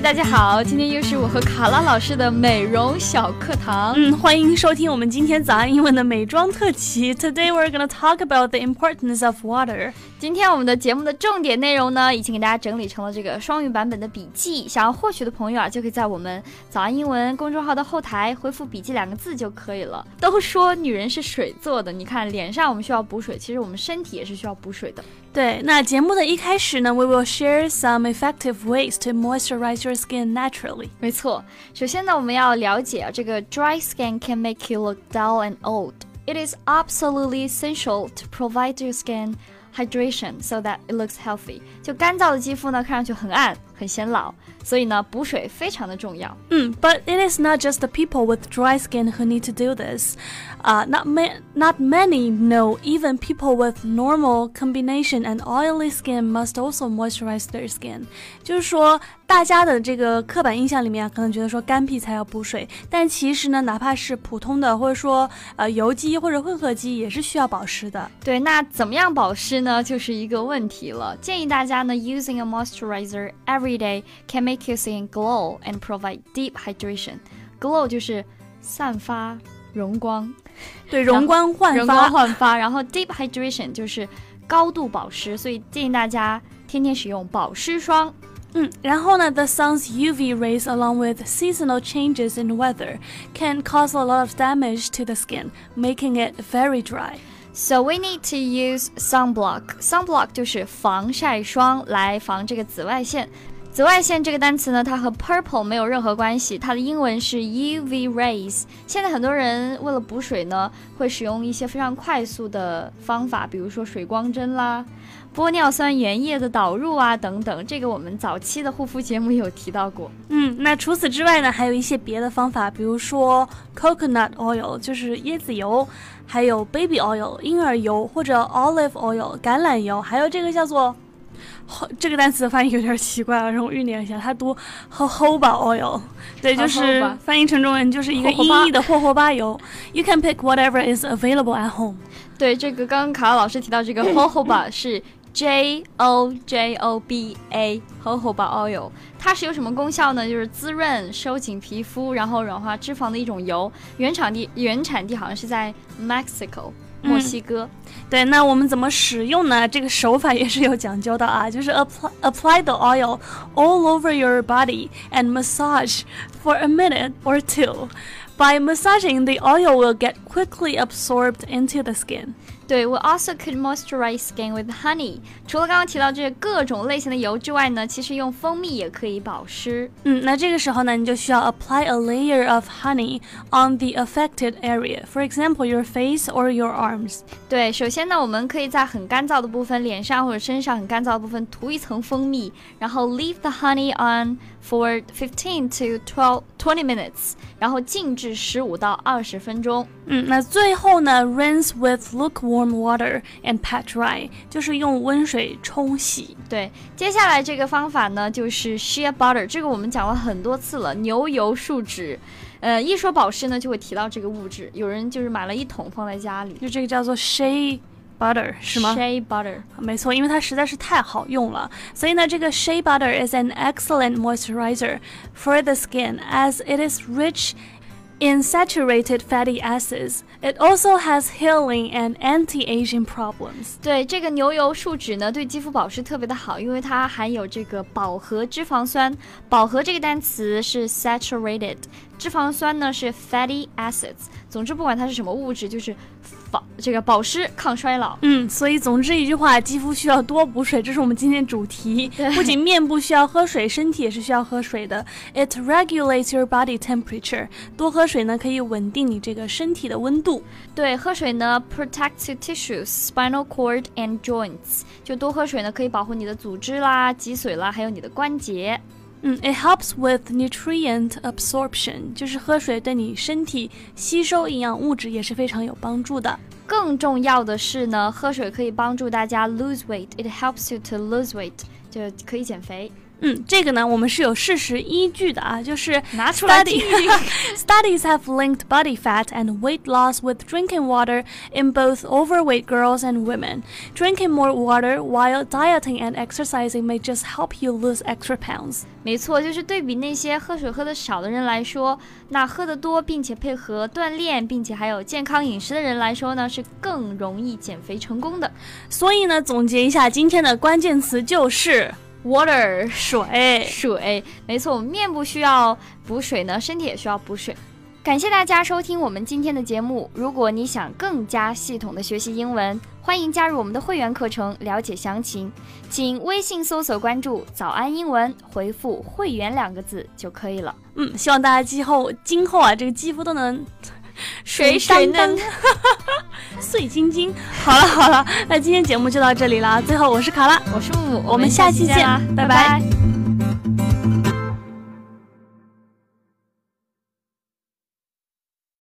嘿，大家好，今天又是我和卡拉老师的美容小课堂。嗯，欢迎收听我们今天早安英文的美妆特辑。Today we're gonna talk about the importance of water. 今天我们的节目的重点内容呢，已经给大家整理成了这个双语版本的笔记。想要获取的朋友啊，就可以在我们早安英文公众号的后台回复“笔记”两个字就可以了。都说女人是水做的，你看脸上我们需要补水，其实我们身体也是需要补水的。对，那节目的一开始呢，we will share some effective ways to moisturize your skin naturally。没错，首先呢，我们要了解啊，这个 dry skin can make you look dull and old. It is absolutely essential to provide your skin hydration so that it looks healthy。就干燥的肌肤呢，看上去很暗、 很显老，所以呢，补水非常的重要。嗯，But it is not just the people with dry skin who need to do this. Uh, not ma not many know even people with normal combination and oily skin must also moisturize their skin. 就是说，大家的这个刻板印象里面可能觉得说干皮才要补水，但其实呢，哪怕是普通的或者说呃油肌或者混合肌也是需要保湿的。对，那怎么样保湿呢？就是一个问题了。建议大家呢，using a moisturizer every day can make your skin glow and provide deep hydration. Glow 就是散发荣光，对，容光焕发，容光焕发。然后 deep hydration 就是高度保湿，所以建议大家天天使用保湿霜。嗯，然后呢，the sun's UV rays along with seasonal changes in weather can cause a lot of damage to the skin, making it very dry. So we need to use sunblock. Sunblock 就是防晒霜，来防这个紫外线。 紫外线这个单词呢，它和 purple 没有任何关系，它的英文是 UV rays。现在很多人为了补水呢，会使用一些非常快速的方法，比如说水光针啦、玻尿酸原液的导入啊等等。这个我们早期的护肤节目有提到过。嗯，那除此之外呢，还有一些别的方法，比如说 coconut oil 就是椰子油，还有 baby oil 婴儿油或者 olive oil 橄榄油，还有这个叫做。这个单词的翻译有点奇怪啊，让我酝酿一下。它读 jojoba oil，对，就是翻译成中文就是一个音译的霍霍巴油。You can pick whatever is available at home。对，这个刚刚卡拉老师提到这个 jojoba 是 J O J O B A，jojoba oil，它是有什么功效呢？就是滋润、收紧皮肤，然后软化脂肪的一种油。原产地原产地好像是在 Mexico。墨西哥，对，那我们怎么使用呢？这个手法也是有讲究的啊，就是 apply apply the oil all over your body and massage for a minute or two. By massaging, the oil will get quickly absorbed into the skin. 对，We also could moisturize skin with honey。除了刚刚提到这各种类型的油之外呢，其实用蜂蜜也可以保湿。嗯，那这个时候呢，你就需要 apply a layer of honey on the affected area. For example, your face or your arms. 对，首先呢，我们可以在很干燥的部分，脸上或者身上很干燥的部分涂一层蜂蜜，然后 leave the honey on for fifteen to twelve Twenty minutes，然后静置十五到二十分钟。嗯，那最后呢，rinse with lukewarm warm water and pat dry，就是用温水冲洗。对，接下来这个方法呢，就是 shea butter，这个我们讲了很多次了，牛油树脂。呃，一说保湿呢，就会提到这个物质。有人就是买了一桶放在家里，就这个叫做 shea butter 是吗？shea butter，没错，因为它实在是太好用了。所以呢，这个 shea butter is an excellent moisturizer for the skin as it is rich in saturated fatty acids. It also has healing and anti-aging problems. 对这个牛油树脂呢，对肌肤保湿特别的好，因为它含有这个饱和脂肪酸。饱和这个单词是 saturated，脂肪酸呢是 fatty acids。总之，不管它是什么物质，就是 保这个保湿抗衰老。嗯，所以总之一句话，肌肤需要多补水，这是我们今天主题。不仅面部需要喝水，身体也是需要喝水的。It regulates your body temperature。多喝水呢，可以稳定你这个身体的温度。对，喝水呢，protects your tissues, spinal cord and joints。就多喝水呢，可以保护你的组织啦、脊髓啦，还有你的关节。嗯，it helps with nutrient absorption，就是喝水对你身体吸收营养物质也是非常有帮助的。更重要的是呢，喝水可以帮助大家 lose weight，it helps you to lose weight，就可以减肥。嗯，这个呢，我们是有事实依据的啊，就是拿出来听一听。 Studies have linked body fat and weight loss with drinking water in both overweight girls and women. Drinking more water while dieting and exercising may just help you lose extra pounds. 没错，就是对比那些喝水喝的少的人来说，那喝得多并且配合锻炼，并且还有健康饮食的人来说呢，是更容易减肥成功的。所以呢，总结一下今天的关键词就是 Water 水。水，没错，我们面部需要补水呢，身体也需要补水。感谢大家收听我们今天的节目。如果你想更加系统的学习英文，欢迎加入我们的会员课程，了解详情，请微信搜索关注“早安英文”，回复“会员”两个字就可以了。嗯，希望大家今后今后啊，这个肌肤都能水水水嫩嫩、碎晶晶。好了好了，那今天节目就到这里了。最后，我是卡拉，我是木木，我们下期见啦，拜拜拜拜